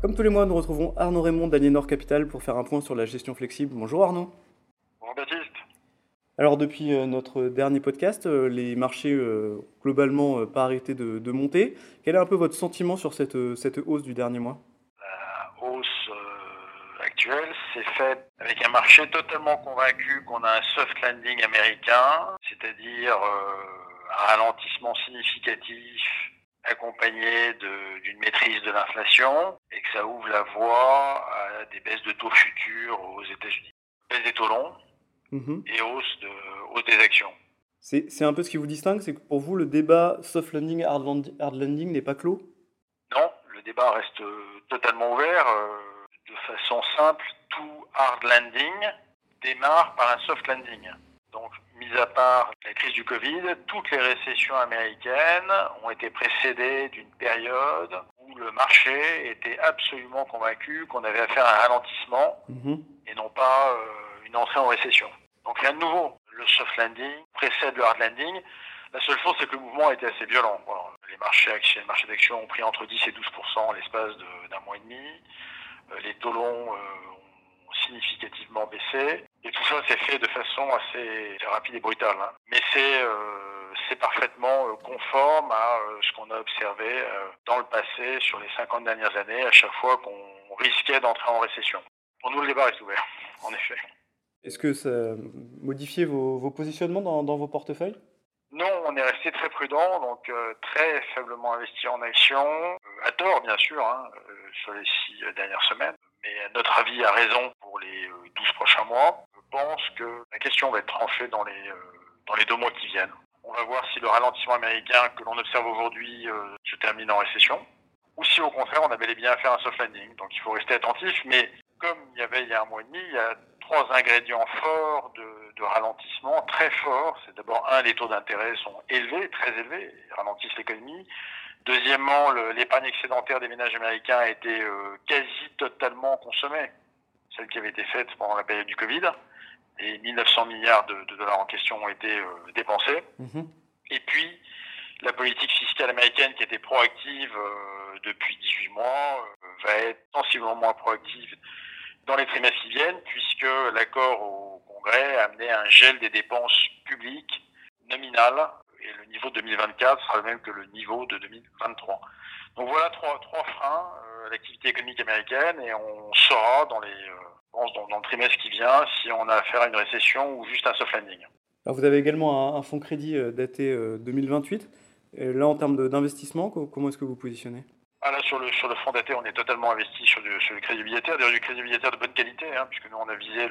Comme tous les mois, nous retrouvons Arnaud Raymond d'Aliénor Capital pour faire un point sur la gestion flexible. Bonjour Arnaud. Bonjour Baptiste. Alors depuis euh, notre dernier podcast, euh, les marchés euh, globalement pas arrêté de, monter. Quel est un peu votre sentiment sur cette, cette hausse du dernier mois? La hausse actuelle s'est faite avec un marché totalement convaincu qu'on a un soft landing américain, c'est-à-dire un ralentissement significatif accompagné d'une maîtrise de l'inflation et que ça ouvre la voie à des baisses de taux futurs aux États-Unis. Baisse des taux longs mhm. et hausse, de, hausse des actions. C'est un peu ce qui vous distingue, c'est que pour vous, le débat soft landing, hard landing n'est pas clos? Non, le débat reste totalement ouvert. Euh, de façon simple, tout hard landing démarre par un soft landing. Mis à part la crise du Covid, toutes les récessions américaines ont été précédées d'une période où le marché était absolument convaincu qu'on avait affaire à un ralentissement mhm. et non pas euh, une entrée en récession. Donc rien de nouveau. Le soft landing précède le hard landing. La seule chose, c'est que le mouvement a été assez violent. Les marchés actions, les marchés d'actions ont pris entre 10 et 12 en l'espace d'un mois et demi. Euh, les taux longs euh, ont significativement baissé. Et tout ça s'est fait de façon assez rapide et brutale. Hein. Mais c'est euh, c'est parfaitement euh, conforme à euh, ce qu'on a observé dans le passé sur les 50 dernières années, à chaque fois qu'on risquait d'entrer en récession. Pour nous, le débat est ouvert, en effet. Est-ce que ça modifiait vos, vos positionnements dans, dans, vos portefeuilles? Non, on est resté très prudent, donc très faiblement investi en actions, à tort bien sûr, hein, sur les six dernières semaines. Mais notre avis a raison pour les 12 prochains mois pense que la question va être tranchée dans les, euh, dans les deux mois qui viennent. On va voir si le ralentissement américain que l'on observe aujourd'hui euh, se termine en récession, ou si au contraire on a bel et bien à faire un soft landing. Donc il faut rester attentif, mais comme il y avait il y a un mois et demi, il y a trois ingrédients forts de, ralentissement, très forts. C'est d'abord, un, les taux d'intérêt sont élevés, très élevés, ils ralentissent l'économie. Deuxièmement, l'épargne excédentaire des ménages américains a été euh, quasi totalement consommée, celle qui avait été faite pendant la période du Covid et 1900 milliards de, dollars en question ont été euh, dépensés. Mhm. Et puis, la politique fiscale américaine qui était proactive euh, depuis 18 mois euh, va être sensiblement moins proactive dans les trimestres qui viennent, puisque l'accord au Congrès a amené un gel des dépenses publiques nominales, le niveau de 2024 sera le même que le niveau de 2023. Donc voilà trois, trois freins à l'activité économique américaine, et on saura dans les pense, dans, le trimestre qui vient, si on a affaire à une récession ou juste un soft landing. Alors vous avez également un, fonds crédit euh, daté 2028. Euh, et là, en termes d'investissement, comment est-ce que vous positionnez? Ah, là, sur le, sur le fonds daté, on est totalement investi sur, du, sur le crédit obligataire, d'ailleurs du crédit obligataire de bonne qualité, hein, puisque nous, on a visé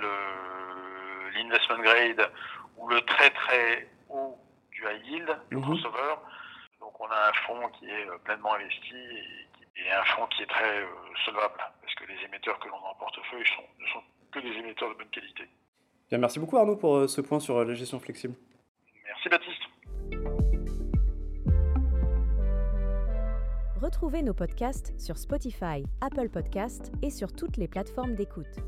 l'investment grade ou le très très le mhm. Donc on a un fonds qui est euh, pleinement investi et, et un fonds qui est très solvable les émetteurs que l'on a en portefeuille sont, ne sont que des émetteurs de bonne qualité. Bien, merci beaucoup Arnaud pour euh, ce point sur euh, la gestion flexible. Merci Baptiste. Retrouvez nos podcasts sur Spotify, Apple Podcasts et sur toutes les plateformes d'écoute.